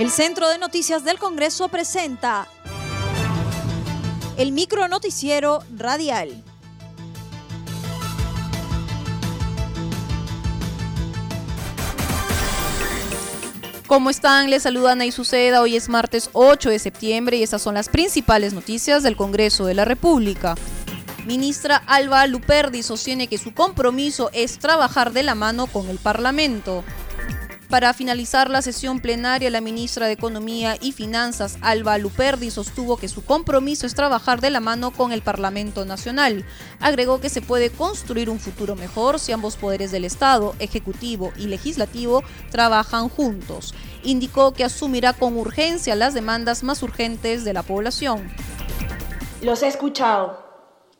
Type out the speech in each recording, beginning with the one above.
El Centro de Noticias del Congreso presenta el micro noticiero radial. ¿Cómo están? Les saluda Nay Suceda. Hoy es martes 8 de septiembre y estas son las principales noticias del Congreso de la República. Ministra Alba Luperdi sostiene que su compromiso es trabajar de la mano con el Parlamento. Para finalizar la sesión plenaria, la ministra de Economía y Finanzas, Alba Luperdi, sostuvo que su compromiso es trabajar de la mano con el Parlamento Nacional. Agregó que se puede construir un futuro mejor si ambos poderes del Estado, Ejecutivo y Legislativo, trabajan juntos. Indicó que asumirá con urgencia las demandas más urgentes de la población. Los he escuchado.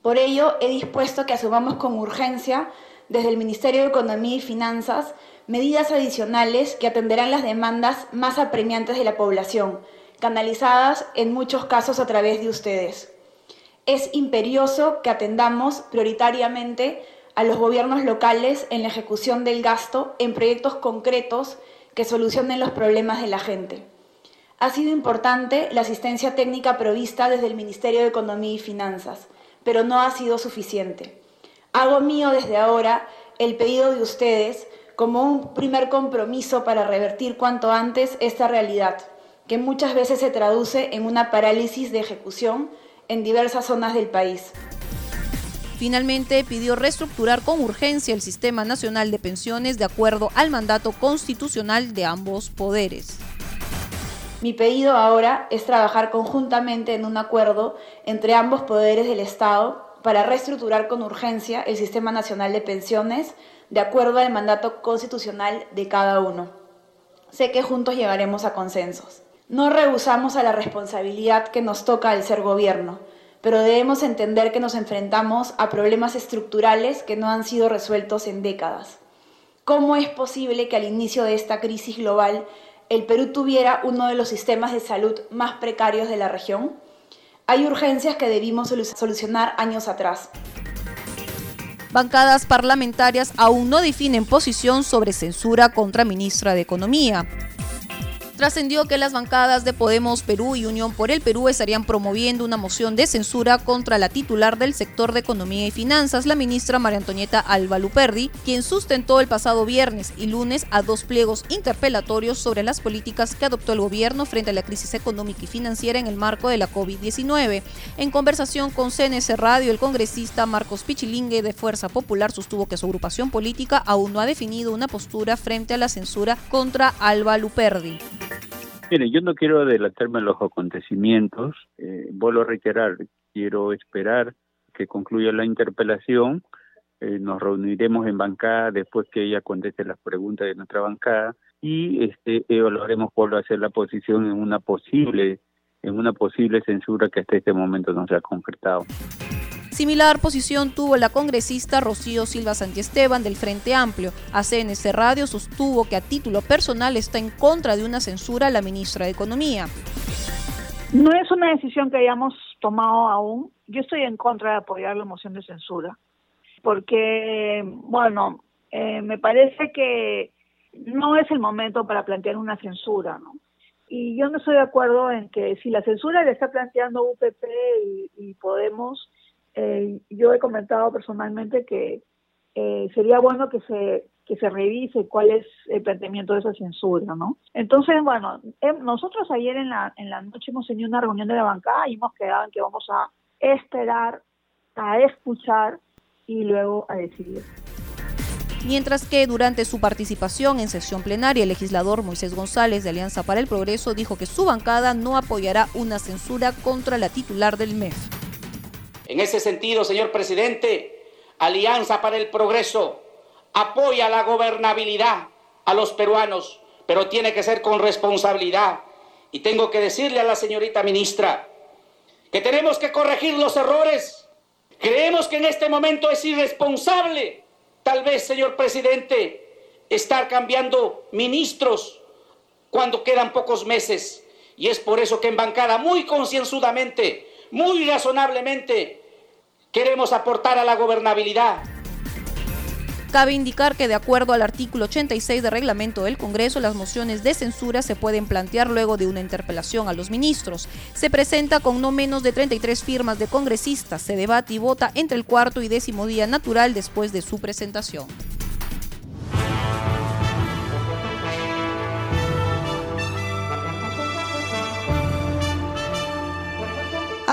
Por ello, he dispuesto que asumamos con urgencia desde el Ministerio de Economía y Finanzas medidas adicionales que atenderán las demandas más apremiantes de la población, canalizadas en muchos casos a través de ustedes. Es imperioso que atendamos prioritariamente a los gobiernos locales en la ejecución del gasto en proyectos concretos que solucionen los problemas de la gente. Ha sido importante la asistencia técnica provista desde el Ministerio de Economía y Finanzas, pero no ha sido suficiente. Hago mío desde ahora el pedido de ustedes como un primer compromiso para revertir cuanto antes esta realidad, que muchas veces se traduce en una parálisis de ejecución en diversas zonas del país. Finalmente, pidió reestructurar con urgencia el Sistema Nacional de Pensiones de acuerdo al mandato constitucional de ambos poderes. Mi pedido ahora es trabajar conjuntamente en un acuerdo entre ambos poderes del Estado para reestructurar con urgencia el Sistema Nacional de Pensiones de acuerdo al mandato constitucional de cada uno. Sé que juntos llegaremos a consensos. No rehusamos a la responsabilidad que nos toca al ser gobierno, pero debemos entender que nos enfrentamos a problemas estructurales que no han sido resueltos en décadas. ¿Cómo es posible que al inicio de esta crisis global el Perú tuviera uno de los sistemas de salud más precarios de la región? Hay urgencias que debimos solucionar años atrás. Bancadas parlamentarias aún no definen posición sobre censura contra ministra de Economía trascendió que las bancadas de Podemos Perú y Unión por el Perú estarían promoviendo una moción de censura contra la titular del sector de Economía y Finanzas, la ministra María Antonieta Alba Luperdi, quien sustentó el pasado viernes y lunes a dos pliegos interpelatorios sobre las políticas que adoptó el gobierno frente a la crisis económica y financiera en el marco de la COVID-19. En conversación con CNS Radio, el congresista Marcos Pichilingue de Fuerza Popular sostuvo que su agrupación política aún no ha definido una postura frente a la censura contra Alba Luperdi. Mire, yo no quiero adelantarme a los acontecimientos, eh, vuelvo a reiterar, quiero esperar que concluya la interpelación, eh, nos reuniremos en bancada después que ella conteste las preguntas de nuestra bancada y este evaluaremos cuál va a ser la posición en una posible en una posible censura que hasta este momento no se ha concretado. Similar posición tuvo la congresista Rocío Silva Santiesteban del Frente Amplio. ACNC Radio sostuvo que a título personal está en contra de una censura a la ministra de Economía. No es una decisión que hayamos tomado aún. Yo estoy en contra de apoyar la moción de censura, porque, bueno, eh, me parece que no es el momento para plantear una censura, ¿no? Y yo no estoy de acuerdo en que si la censura le está planteando UPP y Podemos, eh, yo he comentado personalmente que eh, sería bueno que se que se revise cuál es el planteamiento de esa censura, ¿no? Entonces, bueno, eh, nosotros ayer en la en la noche hemos tenido una reunión de la bancada y hemos quedado en que vamos a esperar, a escuchar y luego a decidir. Mientras que durante su participación en sesión plenaria, el legislador Moisés González de Alianza para el Progreso dijo que su bancada no apoyará una censura contra la titular del MEF. En ese sentido, señor presidente, Alianza para el Progreso apoya la gobernabilidad a los peruanos, pero tiene que ser con responsabilidad. Y tengo que decirle a la señorita ministra que tenemos que corregir los errores. Creemos que en este momento es irresponsable, tal vez, señor presidente, estar cambiando ministros cuando quedan pocos meses. Y es por eso que en bancada muy concienzudamente muy razonablemente queremos aportar a la gobernabilidad. Cabe indicar que de acuerdo al artículo 86 del reglamento del Congreso, las mociones de censura se pueden plantear luego de una interpelación a los ministros. Se presenta con no menos de 33 firmas de congresistas, se debate y vota entre el cuarto y décimo día natural después de su presentación.